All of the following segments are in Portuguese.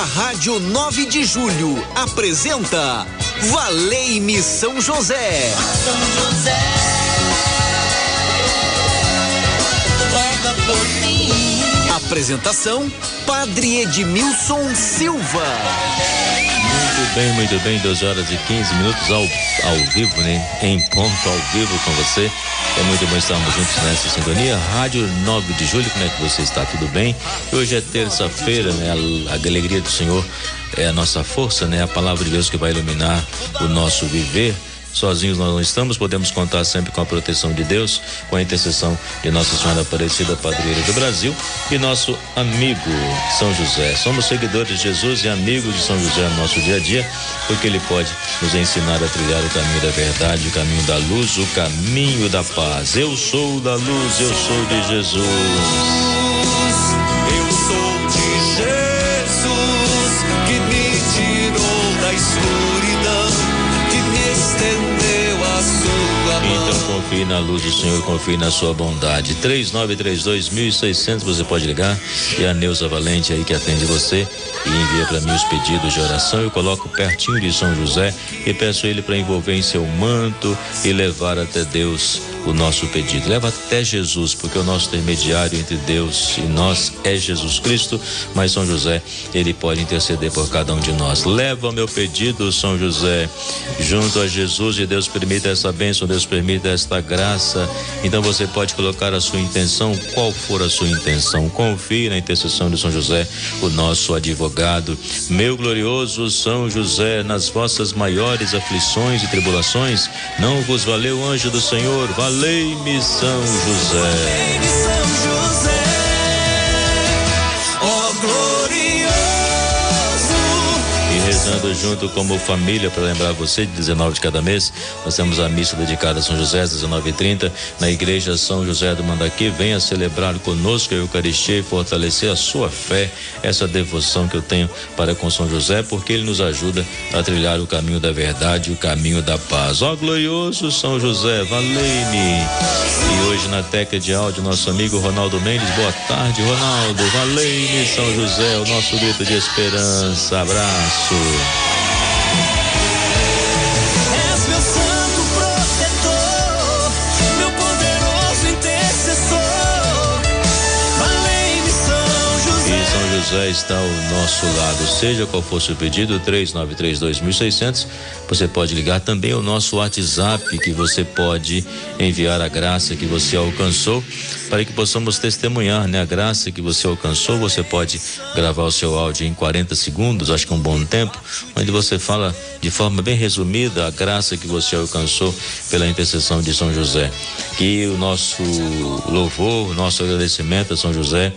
A Rádio 9 de Julho apresenta Valei-me São José. São José. Apresentação: Padre Edmilson Silva. Muito bem, muito bem, 12 horas e 15 minutos ao, ao vivo, né? Em ponto ao vivo com você. É muito bom estarmos juntos nessa sintonia. Rádio 9 de julho, como é que você está? Tudo bem? Hoje é terça-feira, né? A, a alegria do Senhor é a nossa força, né? A palavra de Deus que vai iluminar o nosso viver. Sozinhos nós não estamos, podemos contar sempre com a proteção de Deus, com a intercessão de Nossa Senhora Aparecida, Padroeira do Brasil, e nosso amigo São José. Somos seguidores de Jesus e amigos de São José no nosso dia a dia, porque ele pode nos ensinar a trilhar o caminho da verdade, o caminho da luz, o caminho da paz. Eu sou da luz, eu sou de Jesus. Na luz do Senhor, confie na sua bondade. 3932-1600, você pode ligar. E a Neuza Valente aí que atende você e envia para mim os pedidos de oração. Eu coloco pertinho de São José e peço ele para envolver em seu manto e levar até Deus o nosso pedido. Leva até Jesus, porque o nosso intermediário entre Deus e nós é Jesus Cristo, mas São José, ele pode interceder por cada um de nós. Leva meu pedido, São José, junto a Jesus e Deus permita essa bênção, Deus permita esta graça. Então você pode colocar a sua intenção, qual for a sua intenção. Confie na intercessão de São José, o nosso advogado. Meu glorioso São José, nas vossas maiores aflições e tribulações, não vos valeu o anjo do Senhor, valeu Valei-me São José. Rezando junto como família para lembrar você de 19 de cada mês. Nós temos a missa dedicada a São José às 19h30 na igreja São José do Mandaqui. Venha celebrar conosco a Eucaristia e fortalecer a sua fé, essa devoção que eu tenho para com São José, porque ele nos ajuda a trilhar o caminho da verdade, o caminho da paz. Ó glorioso São José, valei-me. E hoje na teca de áudio nosso amigo Ronaldo Mendes. Boa tarde, Ronaldo. Valei-me São José, o nosso grito de esperança. Abraço. Valei-me, São José. E São José está ao nosso lado. Seja qual for seu pedido, 3932.600. Você pode ligar também o nosso WhatsApp, que você pode enviar a graça que você alcançou para que possamos testemunhar, né? A graça que você alcançou, você pode gravar o seu áudio em 40 segundos, acho que é um bom tempo, onde você fala de forma bem resumida a graça que você alcançou pela intercessão de São José. Que o nosso louvor, o nosso agradecimento a São José,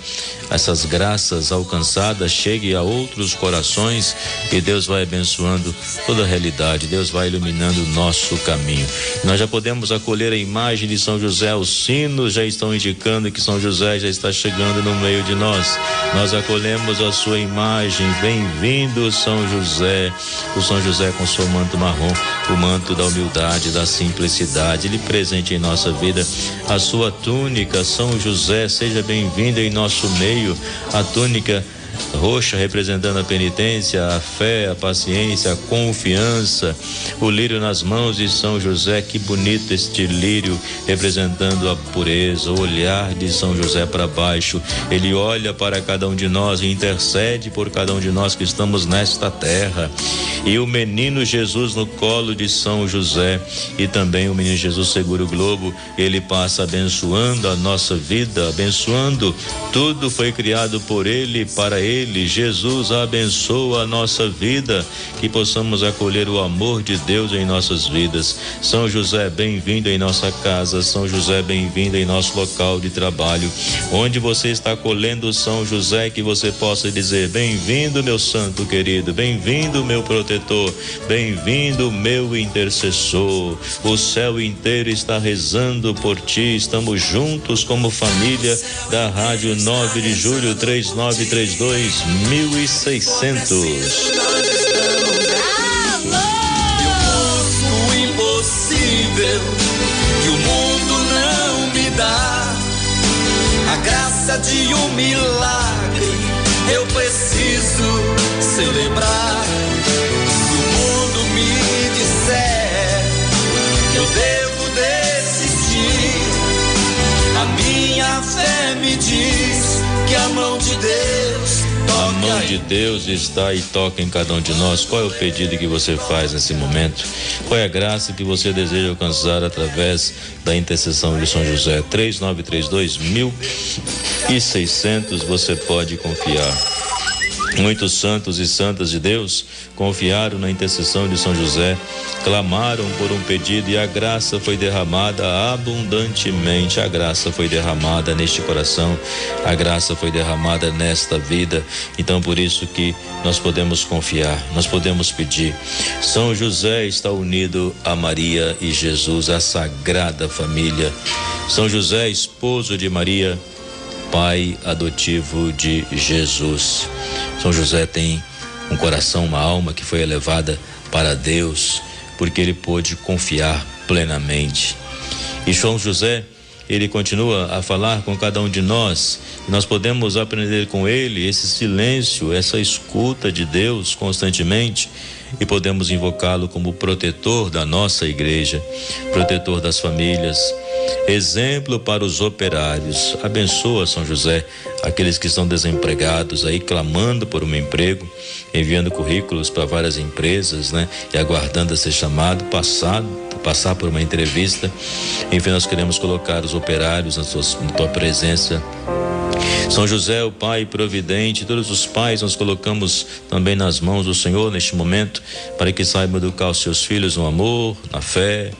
essas graças alcançadas chegue a outros corações e Deus vai abençoando toda a realidade, Deus vai iluminando o nosso caminho. Nós já podemos acolher a imagem de São José, os sinos já estão indicando que São José já está chegando no meio de nós. Nós acolhemos a sua imagem. Bem-vindo, São José. O São José com seu manto marrom, o manto da humildade, da simplicidade. Ele presente em nossa vida a sua túnica. São José, seja bem-vindo em nosso meio. A túnica roxa representando a penitência, a fé, a paciência, a confiança. O lírio nas mãos de São José, que bonito este lírio representando a pureza, o olhar de São José para baixo. Ele olha para cada um de nós e intercede por cada um de nós que estamos nesta terra. E o menino Jesus no colo de São José e também o menino Jesus segura o globo, ele passa abençoando a nossa vida, abençoando tudo foi criado por ele para ele. Jesus abençoa a nossa vida, que possamos acolher o amor de Deus em nossas vidas. São José, bem-vindo em nossa casa. São José, bem-vindo em nosso local de trabalho. Onde você está acolhendo São José, que você possa dizer: Bem-vindo, meu santo querido, bem-vindo, meu protetor, bem-vindo, meu intercessor. O céu inteiro está rezando por ti. Estamos juntos como família da Rádio 9 de Julho 3932 dois mil e seiscentos. o impossível que o mundo não me dá. A graça de um milagre eu preciso celebrar. Se o mundo me disser que eu devo desistir, a minha fé me diz que a mão de Deus de Deus está e toca em cada um de nós. Qual é o pedido que você faz nesse momento? Qual é a graça que você deseja alcançar através da intercessão de São José? 3932 mil e seiscentos você pode confiar. Muitos santos e santas de Deus confiaram na intercessão de São José, clamaram por um pedido e a graça foi derramada abundantemente. A graça foi derramada neste coração, a graça foi derramada nesta vida. Então, por isso que nós podemos confiar, nós podemos pedir. São José está unido a Maria e Jesus, a sagrada família. São José, esposo de Maria, pai adotivo de Jesus. São José tem um coração, uma alma que foi elevada para Deus, porque ele pôde confiar plenamente. E São José, ele continua a falar com cada um de nós, e nós podemos aprender com ele esse silêncio, essa escuta de Deus constantemente, e podemos invocá-lo como protetor da nossa igreja, protetor das famílias, exemplo para os operários. Abençoa São José aqueles que estão desempregados aí clamando por um emprego, enviando currículos para várias empresas, né? E aguardando a ser chamado, passar, passar por uma entrevista. Enfim, nós queremos colocar os operários na, sua, na tua presença. São José, o Pai providente, todos os pais nós colocamos também nas mãos do Senhor neste momento, para que saibam educar os seus filhos no amor, na fé,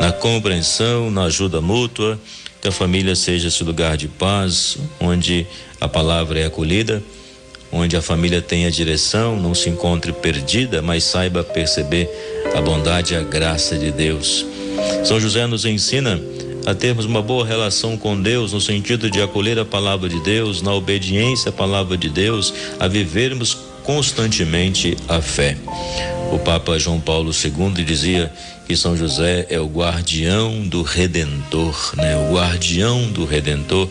na compreensão, na ajuda mútua, que a família seja esse lugar de paz, onde a palavra é acolhida, onde a família tenha direção, não se encontre perdida, mas saiba perceber a bondade e a graça de Deus. São José nos ensina a termos uma boa relação com Deus, no sentido de acolher a palavra de Deus, na obediência à palavra de Deus, a vivermos constantemente a fé. O Papa João Paulo II dizia que São José é o guardião do Redentor, né? O guardião do Redentor.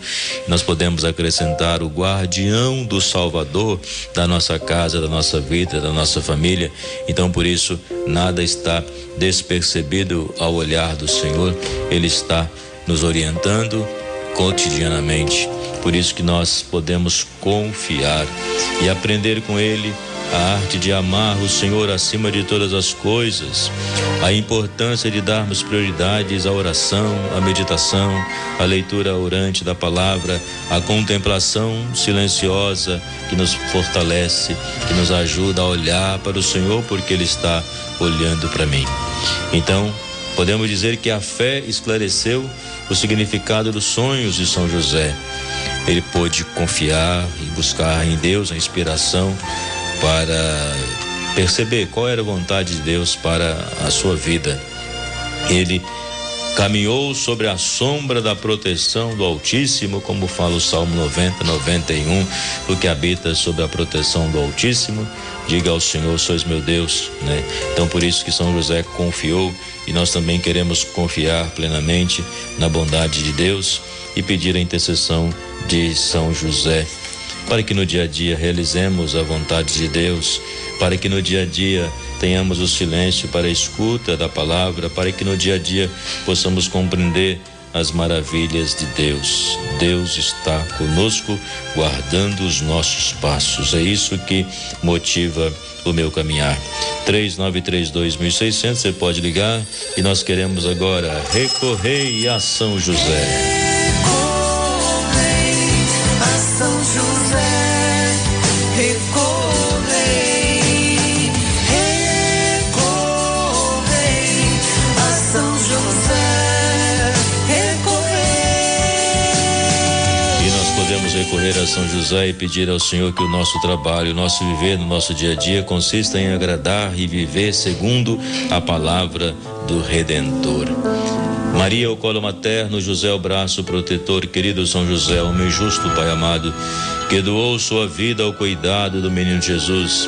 Nós podemos acrescentar o guardião do Salvador da nossa casa, da nossa vida, da nossa família. Então, por isso, nada está despercebido ao olhar do Senhor. Ele está nos orientando cotidianamente. Por isso que nós podemos confiar e aprender com ele a arte de amar o Senhor acima de todas as coisas, a importância de darmos prioridades à oração, à meditação, à leitura orante da palavra, à contemplação silenciosa que nos fortalece, que nos ajuda a olhar para o Senhor porque Ele está olhando para mim. Então, podemos dizer que a fé esclareceu o significado dos sonhos de São José. Ele pôde confiar e buscar em Deus a inspiração para perceber qual era a vontade de Deus para a sua vida. Ele caminhou sobre a sombra da proteção do Altíssimo, como fala o Salmo 90, 91, o que habita sobre a proteção do Altíssimo, diga ao Senhor, sois meu Deus, né? Então por isso que São José confiou e nós também queremos confiar plenamente na bondade de Deus e pedir a intercessão de São José para que no dia a dia realizemos a vontade de Deus, para que no dia a dia tenhamos o silêncio para a escuta da palavra, para que no dia a dia possamos compreender as maravilhas de Deus. Deus está conosco, guardando os nossos passos. É isso que motiva o meu caminhar. 3932.600, você pode ligar e nós queremos agora recorrer a São José. recorrer a São José e pedir ao Senhor que o nosso trabalho, o nosso viver no nosso dia a dia consista em agradar e viver segundo a palavra do Redentor. Maria, o colo materno, José, o braço protetor, querido São José, o meu justo Pai amado, que doou sua vida ao cuidado do menino Jesus.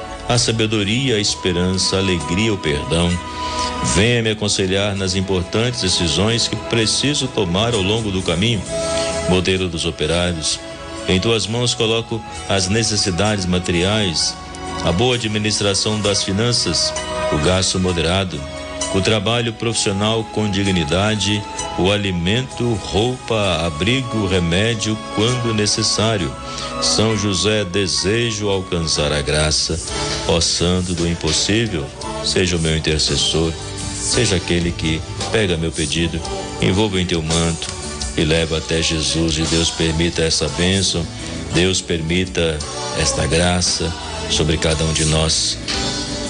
a sabedoria, a esperança, a alegria, o perdão. Venha me aconselhar nas importantes decisões que preciso tomar ao longo do caminho. Modelo dos operários, em tuas mãos coloco as necessidades materiais, a boa administração das finanças, o gasto moderado, o trabalho profissional com dignidade, o alimento, roupa, abrigo, remédio quando necessário. São José, desejo alcançar a graça, ó Santo do impossível, seja o meu intercessor, seja aquele que pega meu pedido, envolva em teu manto e leva até Jesus. E Deus permita essa bênção, Deus permita esta graça sobre cada um de nós.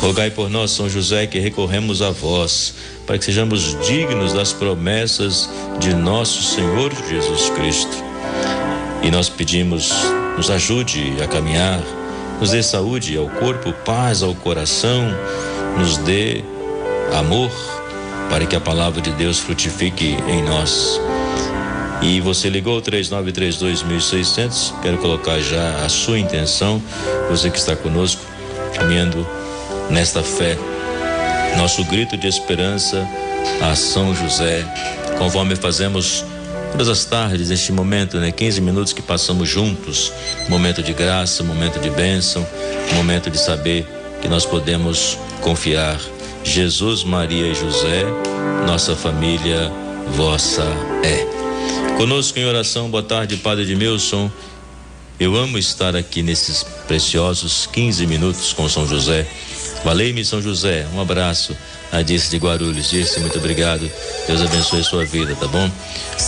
Rogai por nós, São José, que recorremos a vós, para que sejamos dignos das promessas de nosso Senhor Jesus Cristo. E nós pedimos, nos ajude a caminhar, nos dê saúde ao corpo, paz ao coração, nos dê amor, para que a palavra de Deus frutifique em nós. E você ligou 3932.600. Quero colocar já a sua intenção. Você que está conosco, caminhando nesta fé. Nosso grito de esperança a São José, conforme fazemos todas as tardes, neste momento, né? 15 minutos que passamos juntos, momento de graça, momento de bênção, momento de saber que nós podemos confiar. Jesus, Maria e José, nossa família vossa é. Conosco em oração, boa tarde, Padre Edmilson. Eu amo estar aqui nesses preciosos 15 minutos com São José. Valei-me, São José. Um abraço. A Dirce de Guarulhos. Dirce, muito obrigado. Deus abençoe sua vida, tá bom?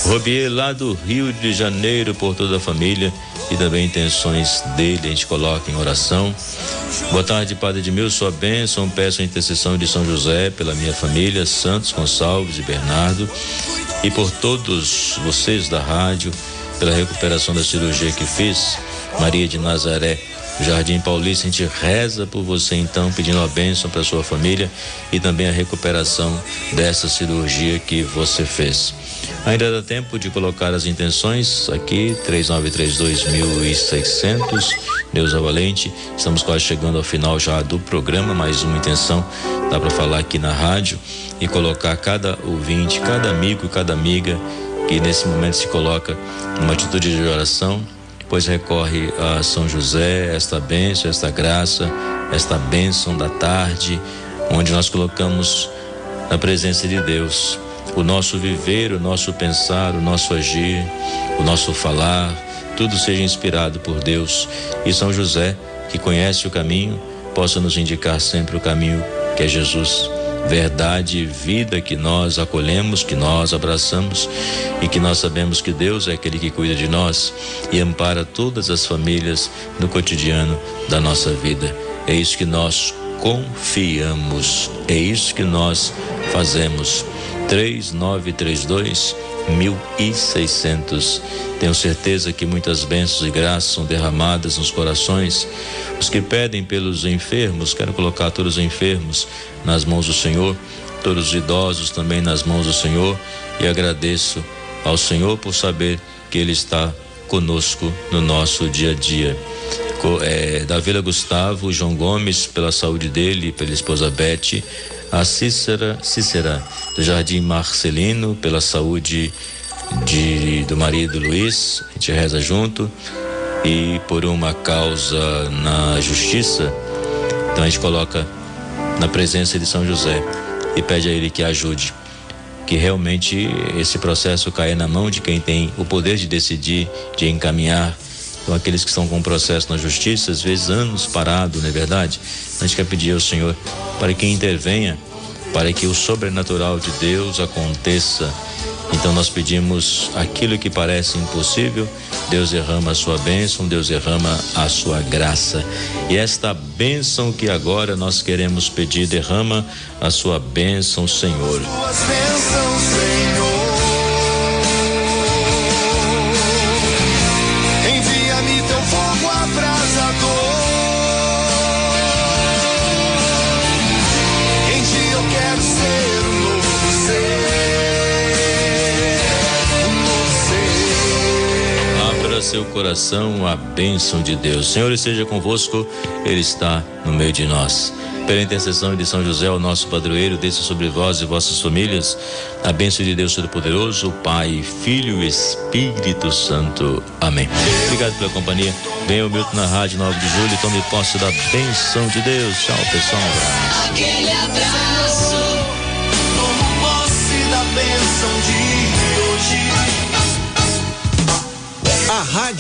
Robier, lá do Rio de Janeiro, por toda a família e também intenções dele, a gente coloca em oração. Boa tarde, Padre Edmilson. Sua bênção. Peço a intercessão de São José pela minha família, Santos Gonçalves e Bernardo e por todos vocês da rádio, pela recuperação da cirurgia que fiz. Maria de Nazaré, Jardim Paulista, a gente reza por você então, pedindo a bênção para sua família e também a recuperação dessa cirurgia que você fez. Ainda dá tempo de colocar as intenções aqui, 3932.600. Neuza Valente, estamos quase chegando ao final já do programa, mais uma intenção dá para falar aqui na rádio e colocar cada ouvinte, cada amigo, cada amiga que nesse momento se coloca numa atitude de oração, pois recorre a São José, esta bênção, esta graça, esta bênção da tarde, onde nós colocamos na presença de Deus. O nosso viver, o nosso pensar, o nosso agir, o nosso falar, tudo seja inspirado por Deus. E São José, que conhece o caminho, possa nos indicar sempre o caminho que é Jesus, verdade e vida que nós acolhemos, que nós abraçamos e que nós sabemos que Deus é aquele que cuida de nós e ampara todas as famílias no cotidiano da nossa vida. É isso que nós confiamos, é isso que nós fazemos. 3932 1600. Tenho certeza que muitas bênçãos e graças são derramadas nos corações. Os que pedem pelos enfermos, quero colocar todos os enfermos nas mãos do Senhor, todos os idosos também nas mãos do Senhor e agradeço ao Senhor por saber que Ele está conosco no nosso dia a dia. É, da Vila Gustavo, João Gomes, pela saúde dele, pela esposa Beth, a Cícera, Cícera do Jardim Marcelino, pela saúde de, do marido Luiz, a gente reza junto, e por uma causa na justiça, então a gente coloca na presença de São José e pede a ele que ajude. Que realmente esse processo caia na mão de quem tem o poder de decidir, de encaminhar. Então, aqueles que estão com processo na justiça, às vezes anos parado, não é verdade? A gente quer pedir ao Senhor para que intervenha, para que o sobrenatural de Deus aconteça. Então nós pedimos aquilo que parece impossível, Deus derrama a sua bênção, Deus derrama a sua graça. E esta bênção que agora nós queremos pedir, derrama a sua bênção, Senhor. Envia-me teu seu coração a bênção de Deus. Senhor esteja convosco, Ele está no meio de nós. Pela intercessão de São José, o nosso padroeiro, desça sobre vós e vossas famílias a bênção de Deus Todo-Poderoso, Pai, Filho e Espírito Santo. Amém. Obrigado pela companhia. Venha o Milton na Rádio 9 de Julho e tome posse da bênção de Deus. Tchau, pessoal. Um abraço.